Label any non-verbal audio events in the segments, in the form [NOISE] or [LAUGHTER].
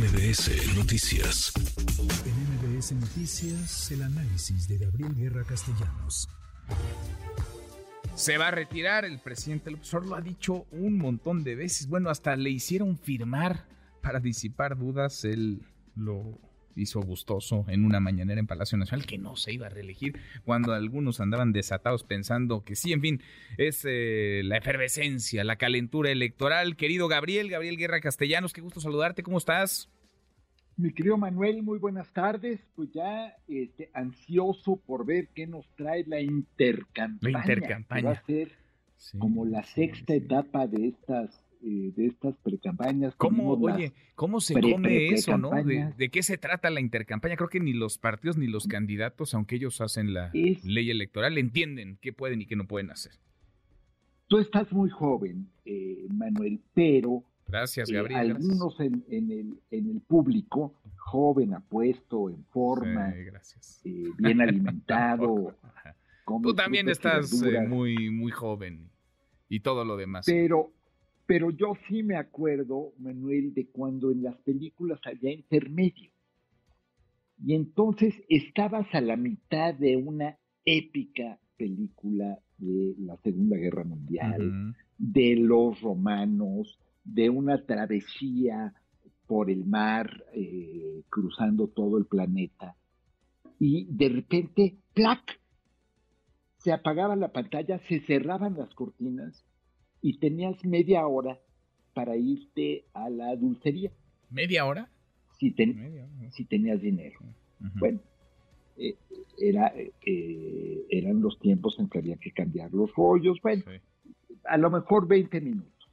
MBS Noticias. En MBS Noticias, el análisis de Gabriel Guerra Castellanos. Se va a retirar, el presidente López Obrador lo ha dicho un montón de veces. Bueno, hasta le hicieron firmar para disipar dudas. Él lo hizo gustoso en una mañanera en Palacio Nacional que no se iba a reelegir cuando algunos andaban desatados pensando que sí, en fin, es eh, la efervescencia, la calentura electoral. Querido Gabriel, Gabriel Guerra Castellanos, qué gusto saludarte, ¿cómo estás? Mi querido Manuel, muy buenas tardes. Pues ya este, ansioso por ver qué nos trae la intercampaña. La intercampaña. va a ser como la sexta etapa de estas eh, de estas precampañas. ¿Cómo, oye, cómo se come eso, no? ¿De, qué se trata la intercampaña? Creo que ni los partidos ni los candidatos, aunque ellos hacen la ley electoral, entienden qué pueden y qué no pueden hacer. Tú estás muy joven, eh, Manuel, pero Gracias, eh, Gabriel. algunos en, el, en el público, joven, apuesto, en forma, bien [LAUGHS] alimentado. Tú también estás muy, muy joven y todo lo demás. Pero pero yo sí me acuerdo, Manuel, de cuando en las películas había intermedio. Y entonces estabas a la mitad de una épica película de la Segunda Guerra Mundial, de los romanos, de una travesía por el mar, eh, cruzando todo el planeta. Y de repente, ¡plac! Se apagaba la pantalla, se cerraban las cortinas y tenías media hora para irte a la dulcería. ¿Media hora? Si, si tenías dinero. Bueno, eh, era, eh, eran los tiempos en que había que cambiar los rollos. Bueno, a lo mejor 20 minutos.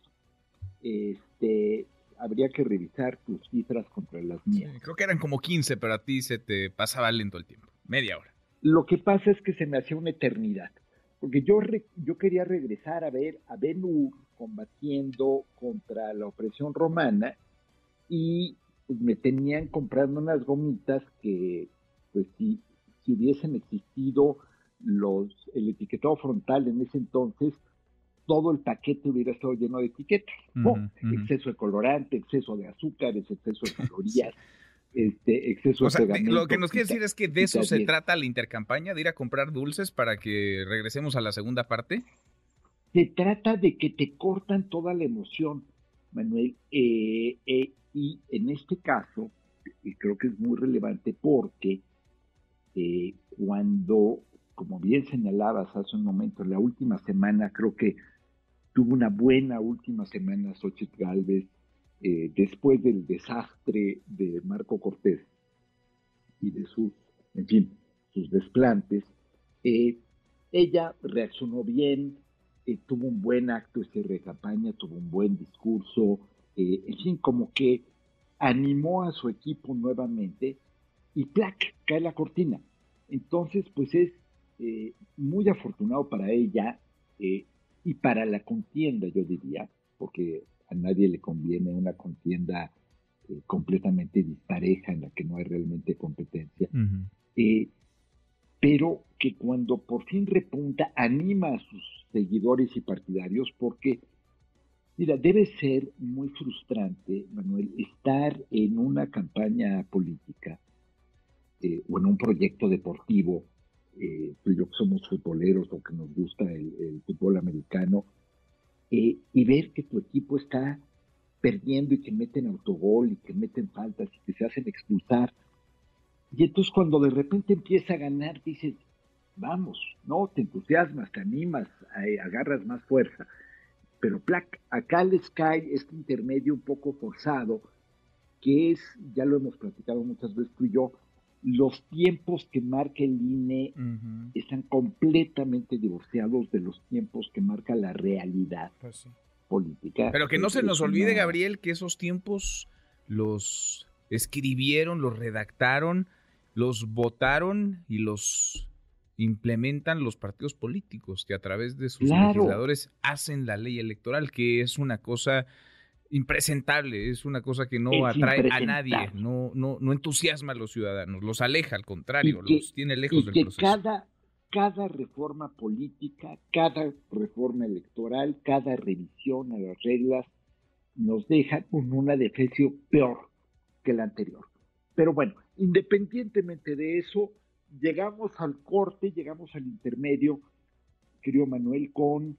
Este, habría que revisar tus cifras contra las mías. creo que eran como 15, pero a ti se te pasaba lento el tiempo. Media hora. Lo que pasa es que se me hacía una eternidad porque yo, yo quería regresar a ver a Ben Hur combatiendo contra la opresión romana y pues, me tenían comprando unas gomitas que, pues si, si hubiesen existido los, el etiquetado frontal en ese entonces, todo el paquete hubiera estado lleno de etiquetas. Exceso de colorante, exceso de azúcares, exceso de [LAUGHS] calorías. Este exceso o sea, Lo que nos quiere decir es que de eso se trata la intercampaña, de ir a comprar dulces para que regresemos a la segunda parte. Se trata de que te cortan toda la emoción, Manuel, eh, eh, y en este caso, y creo que es muy relevante porque eh, cuando, como bien señalabas hace un momento, la última semana, creo que tuvo una buena última semana Xochitl Galvez, eh, después del desastre de Marco Cortés y de sus, en fin, sus desplantes, eh, ella reaccionó bien, eh, tuvo un buen acto cierre de campaña, tuvo un buen discurso, en fin, como que animó a su equipo nuevamente y ¡plac! cae la cortina. Entonces, pues es muy afortunado para ella y para la contienda, yo diría, porque a nadie le conviene una contienda eh, completamente dispareja en la que no hay realmente competencia, eh, pero que cuando por fin repunta anima a sus seguidores y partidarios porque, mira, debe ser muy frustrante, Manuel, estar en una campaña política eh, o en un proyecto deportivo, tú y yo que somos futboleros o que nos gusta el fútbol americano, eh, y ver que tu equipo está perdiendo y que meten autogol y que meten faltas y que se hacen expulsar. Y entonces cuando de repente empieza a ganar, dices, vamos, no, te entusiasmas, te animas, agarras más fuerza. Pero plac, acá les cae este intermedio un poco forzado, que es, ya lo hemos platicado muchas veces tú y yo, los tiempos que marca el INE están completamente divorciados de los tiempos que marca la realidad pues política. Pero que no se nos olvide, Gabriel, que esos tiempos los escribieron, los redactaron, los votaron y los implementan los partidos políticos que a través de sus legisladores hacen la ley electoral, que es una cosa impresentable, es una cosa que no atrae a nadie, no, no, no entusiasma a los ciudadanos, los aleja, al contrario, los tiene lejos del proceso. Cada, cada reforma política, cada reforma electoral, cada revisión a las reglas nos deja con una defensa peor, que la anterior. Pero bueno, independientemente de eso, llegamos al corte, llegamos al intermedio, querido Manuel, con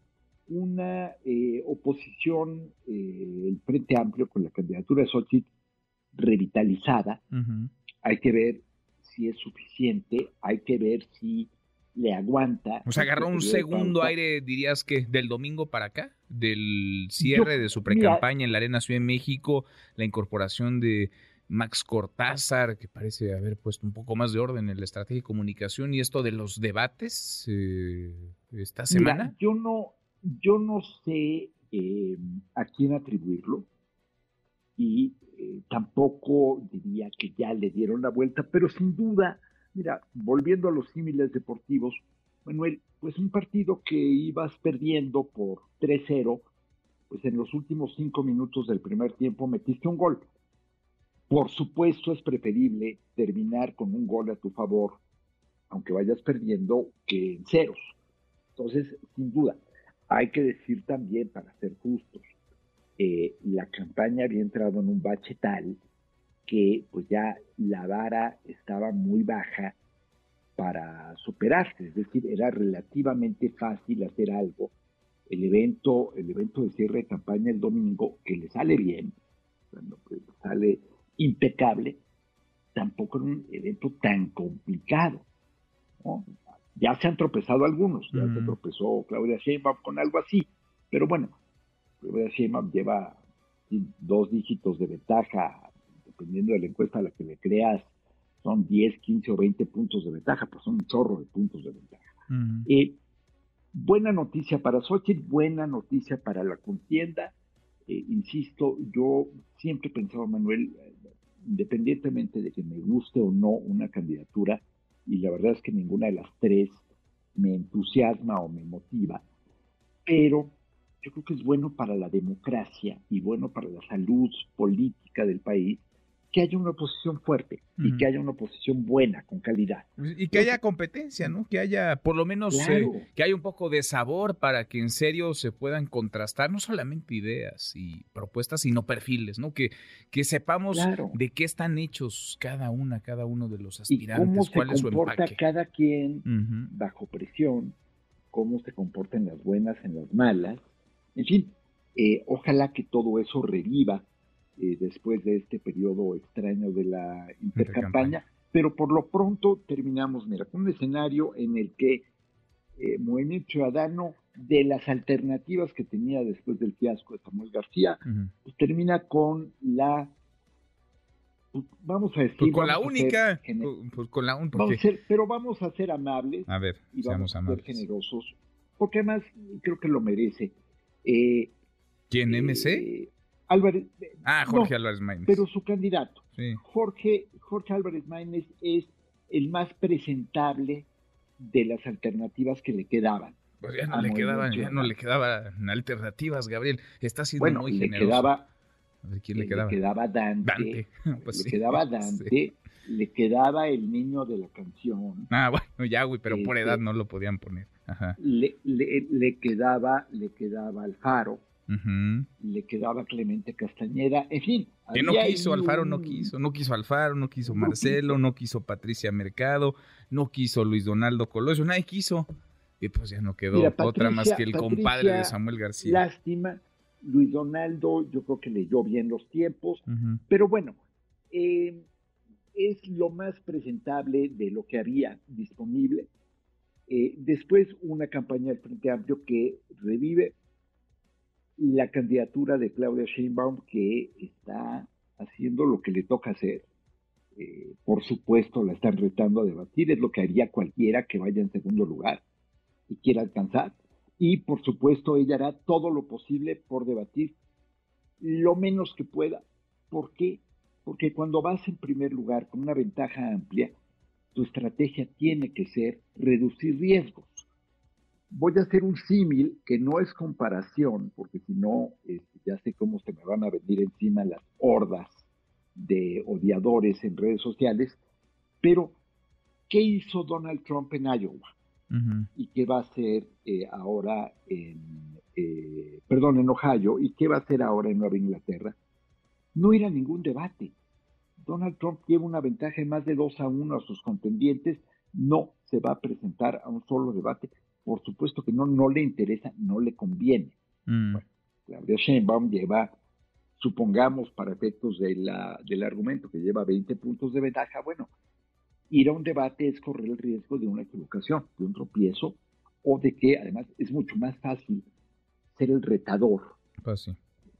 una eh, oposición, eh, el Frente Amplio con la candidatura de Xochitl revitalizada. Hay que ver si es suficiente, hay que ver si le aguanta. O sea, agarró un segundo aire, dirías que del domingo para acá, del cierre de su precampaña en la Arena Ciudad de México, la incorporación de Max Cortázar, que parece haber puesto un poco más de orden en la estrategia de comunicación y esto de los debates eh, esta semana. yo no, yo no sé eh, a quién atribuirlo y eh, tampoco diría que ya le dieron la vuelta, pero sin duda, mira, volviendo a los símiles deportivos, Manuel, pues un partido que ibas perdiendo por 3-0, pues en los últimos cinco minutos del primer tiempo metiste un gol. Por supuesto es preferible terminar con un gol a tu favor, aunque vayas perdiendo, que en ceros. Entonces, sin duda, hay que decir también, para ser justos, eh, la campaña había entrado en un bache tal que pues ya la vara estaba muy baja para superarse, es decir, era relativamente fácil hacer algo. El evento, el evento de cierre de campaña el domingo, que le sale bien, cuando pues, sale impecable, tampoco era un evento tan complicado. Ya se han tropezado algunos, ya se tropezó Claudia Sheinbaum con algo así, pero bueno, Claudia Sheinbaum lleva dos dígitos de ventaja, dependiendo de la encuesta a la que le creas, son 10, 15 o 20 puntos de ventaja, pues son un chorro de puntos de ventaja. Eh, buena noticia para Xochitl, buena noticia para la contienda. Eh, insisto, yo siempre he pensado, Manuel, independientemente de que me guste o no una candidatura, y la verdad es que ninguna de las tres me entusiasma o me motiva, pero yo creo que es bueno para la democracia y bueno para la salud política del país que haya una oposición fuerte y que haya una oposición buena, con calidad. Y que haya competencia, ¿no? Que haya, por lo menos, eh, que haya un poco de sabor para que en serio se puedan contrastar no solamente ideas y propuestas, sino perfiles, ¿no? Que, que sepamos de qué están hechos cada una, cada uno de los aspirantes, y cómo cuál se comporta cada quien bajo presión, cómo se comporta en las buenas, en las malas. En fin, eh, ojalá que todo eso reviva eh, después de este periodo extraño de la intercampaña, pero por lo pronto terminamos, mira, con un escenario en el que eh, Movimiento Ciudadano, de las alternativas que tenía después del fiasco de Samuel García, pues termina con la pues, vamos a decir. Pues con la única. Pues con la única. pero vamos a ser amables. A ver, y vamos a ser generosos. Porque además creo que lo merece. Eh, ¿Quién, MC? Álvarez. Ah, Jorge Álvarez Maínez. Pero su candidato. Jorge, Jorge Álvarez Maínez es el más presentable de las alternativas que le quedaban. Pues ya no le quedaban, ya no le quedaban alternativas, Gabriel. Está siendo muy le Quedaba, a ver, ¿quién le quedaba? Le quedaba Dante. [LAUGHS] Pues le quedaba [LAUGHS] Dante. Le quedaba el niño de la canción. Ah, bueno, ya, güey, pero por este, edad no lo podían poner. Ajá. Le, le, le, quedaba, le quedaba Alfaro le quedaba Clemente Castañeda, en fin. Que no quiso, Alfaro no quiso, no quiso Alfaro, no quiso Marcelo, no quiso Patricia Mercado, no quiso Luis Donaldo Colosio, nadie quiso. Y pues ya no quedó otra más que el compadre de Samuel García. Lástima, Luis Donaldo yo creo que leyó bien los tiempos, pero bueno, eh, es lo más presentable de lo que había disponible. Eh, después una campaña del Frente Amplio que revive la candidatura de Claudia Sheinbaum que está haciendo lo que le toca hacer. Eh, por supuesto, la están retando a debatir, es lo que haría cualquiera que vaya en segundo lugar y quiera alcanzar. Y por supuesto, ella hará todo lo posible por debatir lo menos que pueda. ¿Por qué? Porque cuando vas en primer lugar con una ventaja amplia, tu estrategia tiene que ser reducir riesgos voy a hacer un símil que no es comparación, porque si no, este, ya sé cómo se me van a venir encima las hordas de odiadores en redes sociales, pero ¿qué hizo Donald Trump en Iowa? ¿Y qué va a hacer eh, ahora en, eh, perdón, en Ohio? ¿Y qué va a hacer ahora en Nueva Inglaterra? No era ningún debate. Donald Trump lleva una ventaja de más de 2 a 1 a sus contendientes, no se va a presentar a un solo debate. Por supuesto que no, no le interesa, no le conviene. Mm. Bueno, Claudia Sheinbaum lleva, supongamos para efectos de la, del argumento que lleva 20 puntos de ventaja, bueno, ir a un debate es correr el riesgo de una equivocación, de un tropiezo, o de que además es mucho más fácil ser el retador. Pues sí.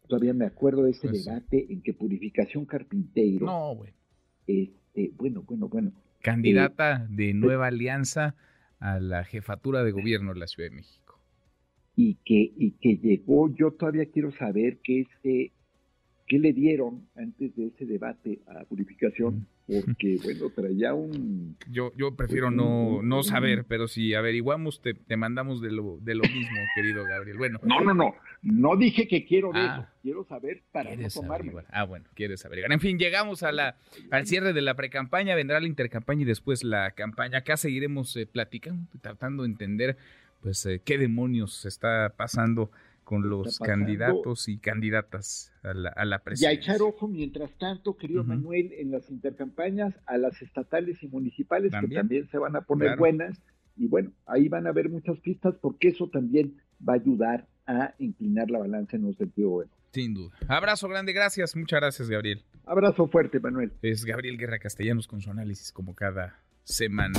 Todavía me acuerdo de ese Pues sí. debate en que Purificación Carpinteiro, No, güey. este, bueno, bueno, bueno, Candidata de Nueva Alianza a la jefatura de gobierno de la Ciudad de México. y que, y que llegó, yo todavía quiero saber qué, qué le dieron antes de ese debate a Purificación, porque, bueno, traía un... Yo, yo prefiero no, no saber, pero si averiguamos, te, te mandamos de lo, de lo mismo, [LAUGHS] querido Gabriel. Bueno, No, no, no, no dije que quiero de Ah. eso, quiero saber para no tomarme. averiguar. Ah, bueno, quieres averiguar. En fin, llegamos a la, al cierre de la precampaña, vendrá la intercampaña y después la campaña. Acá seguiremos eh, platicando, tratando de entender pues eh, qué demonios está pasando con los candidatos y candidatas a la, a la Y a presidencia. echar ojo, mientras tanto, querido Ujú. Manuel, en las intercampañas a las estatales y municipales También. que también se van a poner Claro. buenas. Y bueno, ahí van a haber muchas pistas porque eso también va a ayudar a inclinar la balanza en un sentido bueno. Sin duda. Abrazo grande, gracias. Muchas gracias, Gabriel. Abrazo fuerte, Manuel. Es Gabriel Guerra Castellanos con su análisis como cada semana.